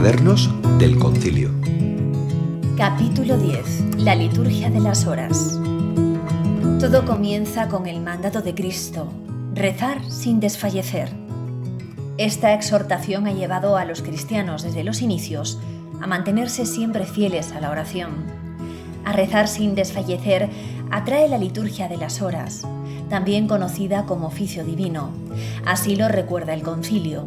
Cuadernos del Concilio. Capítulo 10. La liturgia de las horas. Todo comienza con el mandato de Cristo, rezar sin desfallecer. Esta exhortación ha llevado a los cristianos desde los inicios a mantenerse siempre fieles a la oración. A rezar sin desfallecer atrae la liturgia de las horas, también conocida como oficio divino. Así lo recuerda el concilio.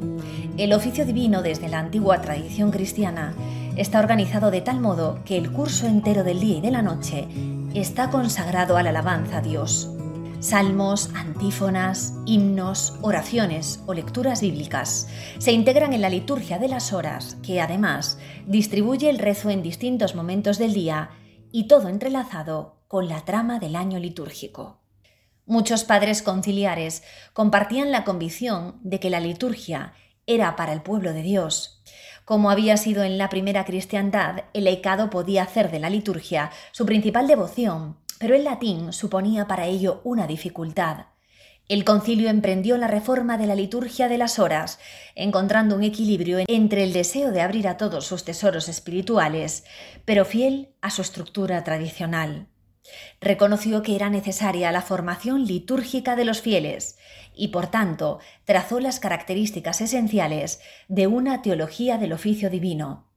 El oficio divino desde la antigua tradición cristiana está organizado de tal modo que el curso entero del día y de la noche está consagrado a la alabanza a Dios. Salmos, antífonas, himnos, oraciones o lecturas bíblicas se integran en la liturgia de las horas, que además distribuye el rezo en distintos momentos del día y todo entrelazado con la trama del año litúrgico. Muchos padres conciliares compartían la convicción de que la liturgia era para el pueblo de Dios. Como había sido en la primera cristiandad, el laicado podía hacer de la liturgia su principal devoción, pero el latín suponía para ello una dificultad. El concilio emprendió la reforma de la liturgia de las horas, encontrando un equilibrio entre el deseo de abrir a todos sus tesoros espirituales, pero fiel a su estructura tradicional. Reconoció que era necesaria la formación litúrgica de los fieles y, por tanto, trazó las características esenciales de una teología del oficio divino.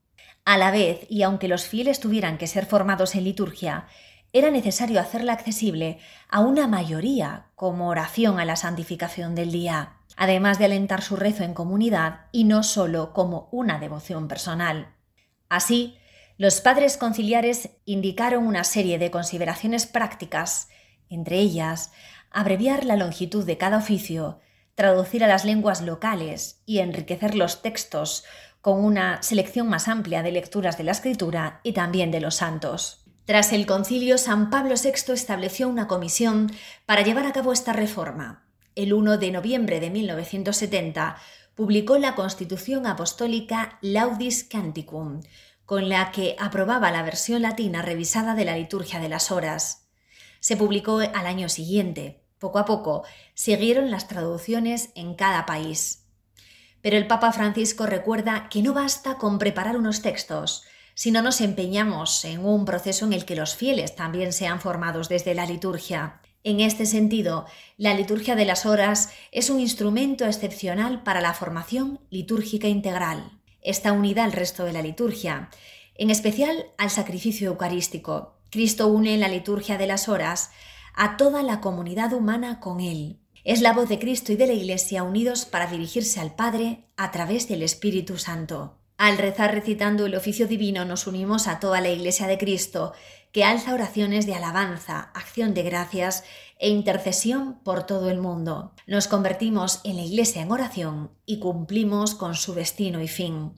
A la vez, y aunque los fieles tuvieran que ser formados en liturgia, era necesario hacerla accesible a una mayoría como oración a la santificación del día, además de alentar su rezo en comunidad y no solo como una devoción personal. Así, los padres conciliares indicaron una serie de consideraciones prácticas, entre ellas abreviar la longitud de cada oficio, traducir a las lenguas locales y enriquecer los textos con una selección más amplia de lecturas de la escritura y también de los santos. Tras el concilio, San Pablo VI estableció una comisión para llevar a cabo esta reforma. El 1 de noviembre de 1970 publicó la Constitución Apostólica Laudis Canticum, con la que aprobaba la versión latina revisada de la liturgia de las horas. Se publicó al año siguiente. Poco a poco siguieron las traducciones en cada país. Pero el Papa Francisco recuerda que no basta con preparar unos textos, si no nos empeñamos en un proceso en el que los fieles también sean formados desde la liturgia. En este sentido, la liturgia de las horas es un instrumento excepcional para la formación litúrgica integral. Está unida al resto de la liturgia, en especial al sacrificio eucarístico. Cristo une en la liturgia de las horas a toda la comunidad humana con Él. Es la voz de Cristo y de la Iglesia unidos para dirigirse al Padre a través del Espíritu Santo. Al rezar recitando el oficio divino nos unimos a toda la Iglesia de Cristo, que alza oraciones de alabanza, acción de gracias e intercesión por todo el mundo. Nos convertimos en la Iglesia en oración y cumplimos con su destino y fin.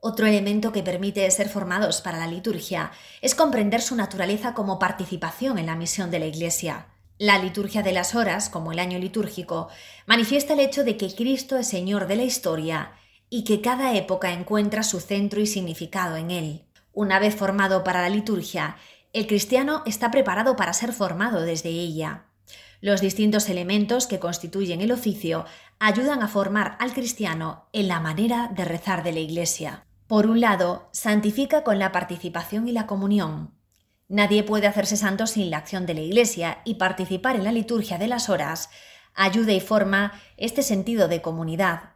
Otro elemento que permite ser formados para la liturgia es comprender su naturaleza como participación en la misión de la Iglesia. La liturgia de las horas, como el año litúrgico, manifiesta el hecho de que Cristo es Señor de la historia y que cada época encuentra su centro y significado en él. Una vez formado para la liturgia, el cristiano está preparado para ser formado desde ella. Los distintos elementos que constituyen el oficio ayudan a formar al cristiano en la manera de rezar de la Iglesia. Por un lado, santifica con la participación y la comunión. Nadie puede hacerse santo sin la acción de la Iglesia y participar en la liturgia de las horas ayuda y forma este sentido de comunidad,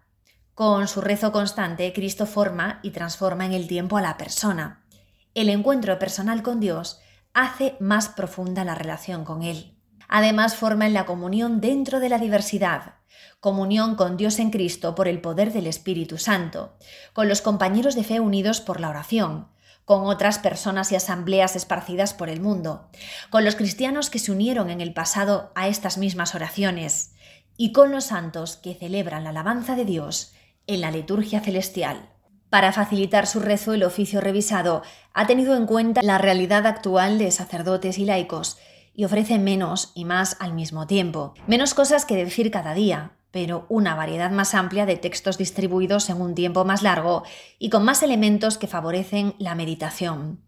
con su rezo constante, Cristo forma y transforma en el tiempo a la persona. El encuentro personal con Dios hace más profunda la relación con Él. Además, forma en la comunión dentro de la diversidad, comunión con Dios en Cristo por el poder del Espíritu Santo, con los compañeros de fe unidos por la oración, con otras personas y asambleas esparcidas por el mundo, con los cristianos que se unieron en el pasado a estas mismas oraciones, y con los santos que celebran la alabanza de Dios en la liturgia celestial. Para facilitar su rezo, el oficio revisado ha tenido en cuenta la realidad actual de sacerdotes y laicos y ofrece menos y más al mismo tiempo. Menos cosas que decir cada día, pero una variedad más amplia de textos distribuidos en un tiempo más largo y con más elementos que favorecen la meditación.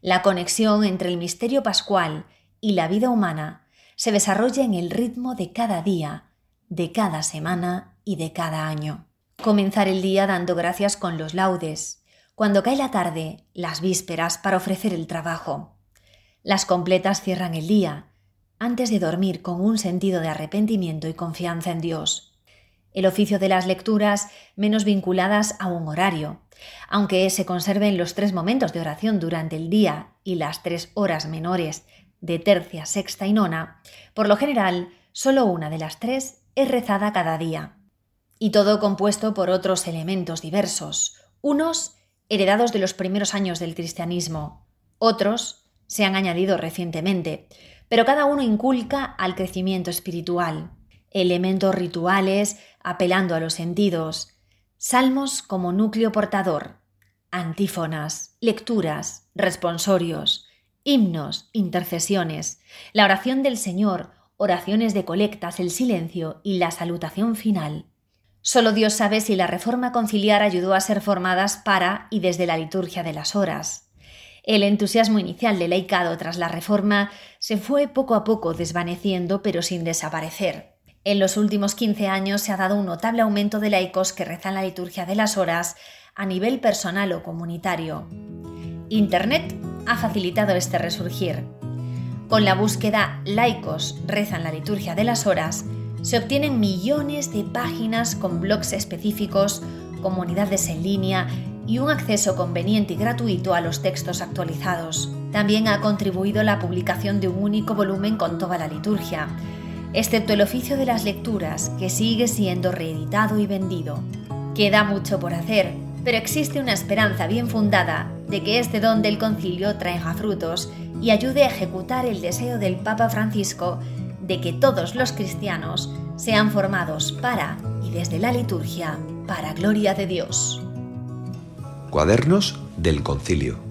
La conexión entre el misterio pascual y la vida humana se desarrolla en el ritmo de cada día, de cada semana y de cada año. Comenzar el día dando gracias con los laudes, Cuando cae la tarde, las vísperas para ofrecer el trabajo. Las completas cierran el día, antes de dormir con un sentido de arrepentimiento y confianza en Dios. El oficio de las lecturas menos vinculadas a un horario, aunque se conserven los tres momentos de oración durante el día y las tres horas menores de tercia, sexta y nona, por lo general, solo una de las tres es rezada cada día. Y todo compuesto por otros elementos diversos, unos heredados de los primeros años del cristianismo. Otros se han añadido recientemente, pero cada uno inculca al crecimiento espiritual, elementos rituales apelando a los sentidos, salmos como núcleo portador, antífonas, lecturas, responsorios, himnos, intercesiones, la oración del Señor, oraciones de colectas, el silencio y la salutación final. Solo Dios sabe si la reforma conciliar ayudó a ser formadas para y desde la liturgia de las horas. El entusiasmo inicial del laicado tras la reforma se fue poco a poco desvaneciendo pero sin desaparecer. En los últimos 15 años se ha dado un notable aumento de laicos que rezan la liturgia de las horas a nivel personal o comunitario. Internet ha facilitado este resurgir. Con la búsqueda laicos rezan la liturgia de las horas, se obtienen millones de páginas con blogs específicos, comunidades en línea y un acceso conveniente y gratuito a los textos actualizados. También ha contribuido la publicación de un único volumen con toda la liturgia, excepto el oficio de las lecturas, que sigue siendo reeditado y vendido. Queda mucho por hacer, pero existe una esperanza bien fundada de que este don del concilio traiga frutos y ayude a ejecutar el deseo del Papa Francisco de que todos los cristianos sean formados para y desde la liturgia para gloria de Dios. Cuadernos del Concilio.